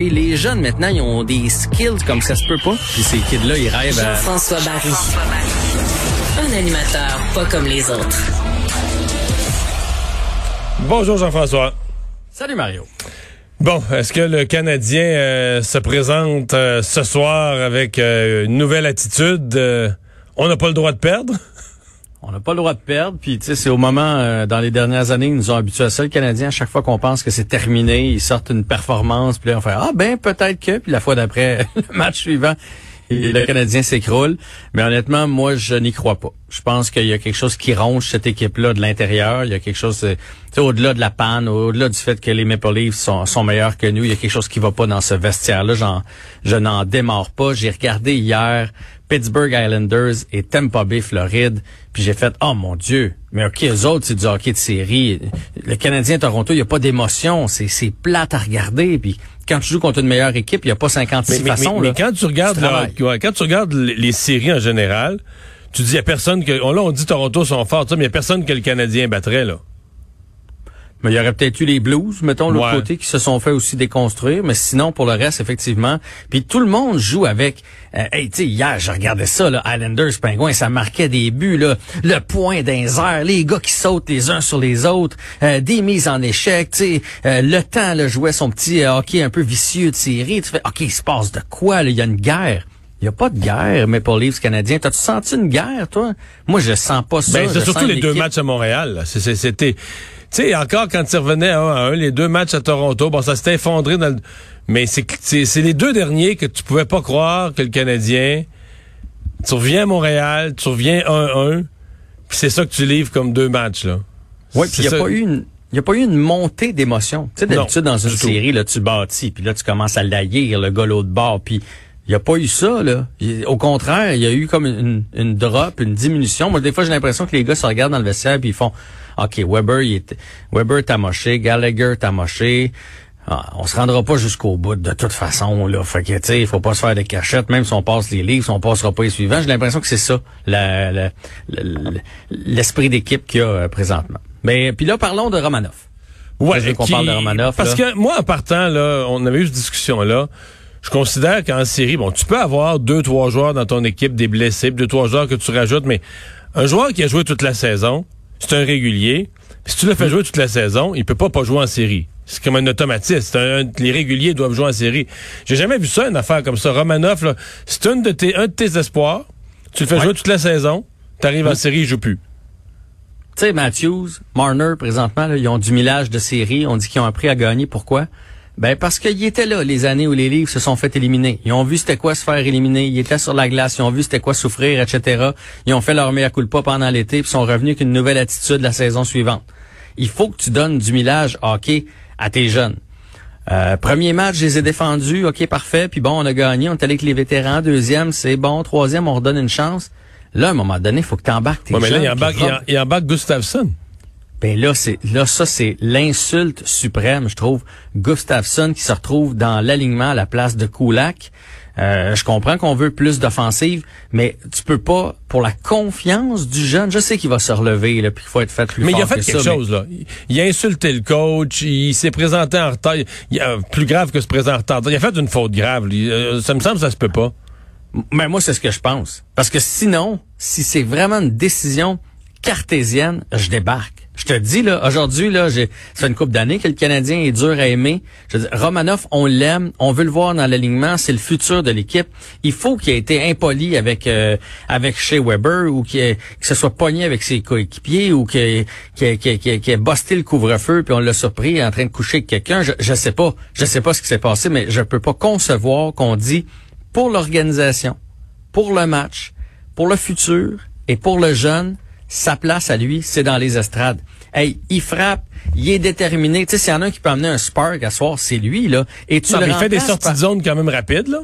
Et les jeunes, maintenant, ils ont des skills comme ça se peut pas. Puis ces kids-là, ils rêvent à... Jean-François Barry. Un animateur pas comme les autres. Bonjour Jean-François. Salut Mario. Bon, est-ce que le Canadien euh, se présente euh, ce soir avec euh, une nouvelle attitude? Euh, on n'a pas le droit de perdre? On n'a pas le droit de perdre, puis tu sais, c'est au moment, euh, dans les dernières années, ils nous ont habitués à ça, le Canadien, à chaque fois qu'on pense que c'est terminé, ils sortent une performance, puis là, on fait « Ah ben, peut-être que », puis la fois d'après, le match suivant, le Canadien s'écroule. Mais honnêtement, moi, je n'y crois pas. Je pense qu'il y a quelque chose qui ronge cette équipe-là de l'intérieur. Il y a quelque chose, euh, au-delà de la panne, au-delà du fait que les Maple Leafs sont, meilleurs que nous, il y a quelque chose qui va pas dans ce vestiaire-là. Je n'en démarre pas. J'ai regardé hier Pittsburgh Islanders et Tampa Bay Floride, puis j'ai fait oh mon dieu, mais ok eux autres c'est du hockey de série. Le Canadien Toronto, il y a pas d'émotion, c'est c'est plate à regarder, puis quand tu joues contre une meilleure équipe, il y a pas 56 mais, façons mais, là. mais quand tu regardes Tu quand tu regardes les, les séries en général, tu dis il y a personne que on, là on dit Toronto sont forts, mais il y a personne que le Canadien battrait là. Mais il y aurait peut-être eu les Blues, mettons, de l'autre Ouais. côté, qui se sont fait aussi déconstruire. Mais sinon, pour le reste, effectivement. Puis tout le monde joue avec... Euh, hey, tu sais, hier, je regardais ça, là, Islanders, Penguins, ça marquait des buts, là. Le point d'un airs, les gars qui sautent les uns sur les autres, euh, des mises en échec, tu sais. euh, le temps, là, jouait son petit euh, hockey un peu vicieux de série. Tu fais, OK, il se passe de quoi, là? Il y a une guerre. Il n'y a pas de guerre, Maple Leafs canadiens. T'as-tu senti une guerre, toi? Moi, je sens pas ça. Ben, c'est surtout les deux matchs à Montréal. C'était, tu sais, encore quand tu revenais à un à un, les deux matchs à Toronto, bon, ça s'était effondré dans le... Mais c'est les deux derniers que tu pouvais pas croire que le Canadien, tu reviens à Montréal, tu reviens 1-1, puis c'est ça que tu livres comme deux matchs, là. Oui, puis il n'y a pas eu une il y a pas eu une montée d'émotion. Tu sais, d'habitude, dans une série, là, tu bâtis, puis là, tu commences à laïr le gars l'autre bord, puis il n'y a pas eu ça, là. Au contraire, il y a eu comme une, une drop, une diminution. Moi, des fois, j'ai l'impression que les gars se regardent dans le vestiaire, puis ils font, OK, Weber, il est, Weber t'a moché, Gallagher t'a moché. Ah, on se rendra pas jusqu'au bout de toute façon là. Fait que tu sais, il faut pas se faire des cachettes. Même si on passe les livres, on passera pas les suivants. J'ai l'impression que c'est ça, l'esprit d'équipe qu'il y a euh, présentement. Mais puis là, parlons de Romanov. Ouais, qu'on parle de Romanov, Parce là. que moi, en partant, là, on avait eu cette discussion-là. Je considère qu'en série, bon, tu peux avoir deux, trois joueurs dans ton équipe, des blessés, deux, trois joueurs que tu rajoutes, mais un joueur qui a joué toute la saison, c'est un régulier. Si tu le Mm. fais jouer toute la saison, il peut pas pas jouer en série. C'est comme un automatisme. Un- les réguliers doivent jouer en série. J'ai jamais vu ça, une affaire comme ça. Romanov, là, c'est une de tes, un de tes espoirs. Tu le fais Ouais. jouer toute la saison. T'arrives en Mm. série, il joue plus. Tu sais, Matthews, Marner, présentement, là, ils ont du millage de série. On dit qu'ils ont appris à gagner. Pourquoi? Ben parce qu'ils étaient là les années où les livres se sont fait éliminer. Ils ont vu c'était quoi se faire éliminer. Ils étaient sur la glace. Ils ont vu c'était quoi souffrir, etc. Ils ont fait leur meilleur coup de pas pendant l'été puis sont revenus avec une nouvelle attitude la saison suivante. Il faut que tu donnes du millage hockey à tes jeunes. Euh, premier match, je les ai défendus, ok parfait, puis bon, on a gagné, on est allé avec les vétérans. Deuxième, c'est bon. Troisième, on redonne une chance. Là, à un moment donné, il faut que tu embarques tes Ouais, mais là, il embarque, il, il embarque Gustafsson. Ben là, c'est là ça c'est l'insulte suprême, je trouve. Gustafsson qui se retrouve dans l'alignement à la place de Kulak. Euh, je comprends qu'on veut plus d'offensive, mais tu peux pas pour la confiance du jeune. Je sais qu'il va se relever là, puis qu'il faut être fait plus Mais il a fait que quelque ça, mais- chose, là. Il- a insulté le coach, il s'est présenté en retard. Il a, plus grave que se présenter en retard. Il a fait une faute grave. lui. Euh, ça me semble que ça se peut pas. Mais moi, c'est ce que je pense. Parce que sinon, si c'est vraiment une décision cartésienne, je débarque. Je te dis, là, aujourd'hui, là, j'ai, ça fait une couple d'années que le Canadien est dur à aimer. Je dire, Romanoff, on l'aime, on veut le voir dans l'alignement, c'est le futur de l'équipe. Il faut qu'il ait été impoli avec euh, avec Shea Weber ou qu'il que ce soit pogné avec ses coéquipiers ou qu'il ait, qu'il ait- ait- le couvre-feu puis on l'a surpris en train de coucher avec quelqu'un. Je, je sais pas. Je sais pas ce qui s'est passé, mais je peux pas concevoir qu'on dit pour l'organisation, pour le match, pour le futur et pour le jeune, sa place à lui, c'est dans les estrades. Hey, il frappe, il est déterminé. Tu sais, s'il y en a un qui peut amener un spark à soir, c'est lui, là. Et tu Non, le mais il fait des sorties par- de zone quand même rapides, là.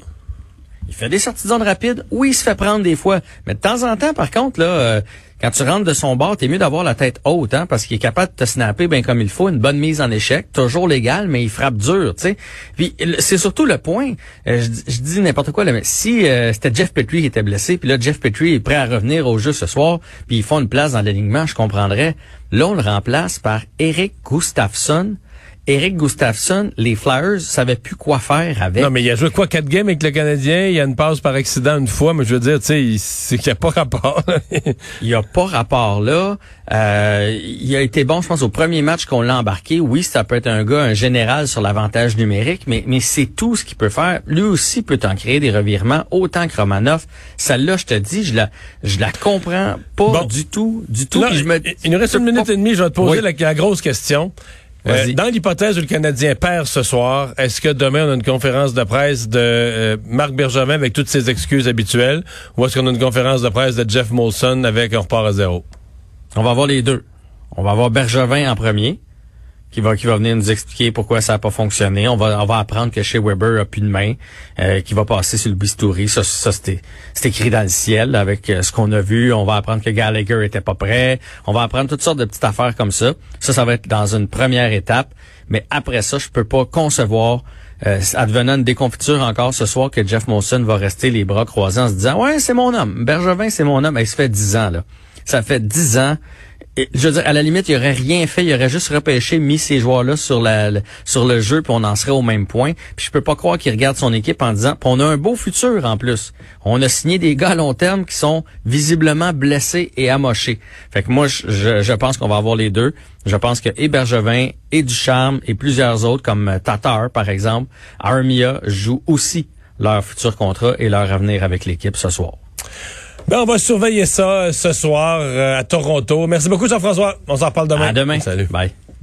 Il fait des sorties de zone rapides. Oui, il se fait prendre des fois. Mais de temps en temps, par contre, là, euh, quand tu rentres de son bord, t'es mieux d'avoir la tête haute, hein, parce qu'il est capable de te snapper bien comme il faut, une bonne mise en échec, toujours légal, mais il frappe dur, tu sais. Puis c'est surtout le point. euh, je, dis- je dis n'importe quoi là, mais si euh, c'était Jeff Petrie qui était blessé, puis là Jeff Petrie est prêt à revenir au jeu ce soir, puis ils font une place dans l'alignement, je comprendrais. Là, on le remplace par Eric Gustafsson. Eric Gustafsson, les Flyers savaient plus quoi faire avec. Non, mais il a joué quoi, quatre games avec le Canadien? Il y a une passe par accident une fois, mais je veux dire, tu sais, c'est qu'il n'y a pas rapport. il n'y a pas rapport là. Euh, il a été bon, je pense, au premier match qu'on l'a embarqué. Oui, ça peut être un gars, un général sur l'avantage numérique, mais, mais c'est tout ce qu'il peut faire. Lui aussi peut en créer des revirements, autant que Romanov. Celle-là, je te dis, je la, je la comprends pas du tout, du tout. je me, il nous reste une minute et demie, je vais te poser la grosse question. Euh, dans l'hypothèse où le Canadien perd ce soir, est-ce que demain on a une conférence de presse de euh, Marc Bergevin avec toutes ses excuses habituelles, ou est-ce qu'on a une conférence de presse de Jeff Molson avec un repart à zéro? On va avoir les deux. On va avoir Bergevin en premier, qui va qui va venir nous expliquer pourquoi ça n'a pas fonctionné. On va on va apprendre que chez Weber a plus de main, euh, qui va passer sur le bistouri. Ça, ça c'était c'est écrit dans le ciel avec euh, ce qu'on a vu. On va apprendre que Gallagher était pas prêt. On va apprendre toutes sortes de petites affaires comme ça. Ça, ça va être dans une première étape. Mais après ça, je peux pas concevoir euh, advenant une déconfiture encore ce soir que Jeff Monson va rester les bras croisés en se disant ouais c'est mon homme Bergevin c'est mon homme et ça fait dix ans là ça fait dix ans je veux dire, à la limite, il aurait rien fait, il aurait juste repêché, mis ces joueurs-là sur la, sur le jeu, puis on en serait au même point. Puis je peux pas croire qu'il regarde son équipe en disant, on a un beau futur en plus. On a signé des gars à long terme qui sont visiblement blessés et amochés. Fait que moi, je, je pense qu'on va avoir les deux. Je pense que et Bergevin et Ducharme et plusieurs autres, comme Tatar par exemple, Armia jouent aussi leur futur contrat et leur avenir avec l'équipe ce soir. Ben, on va surveiller ça euh, ce soir euh, à Toronto. Merci beaucoup, Jean-François. On s'en reparle demain. À demain. Salut. Bye.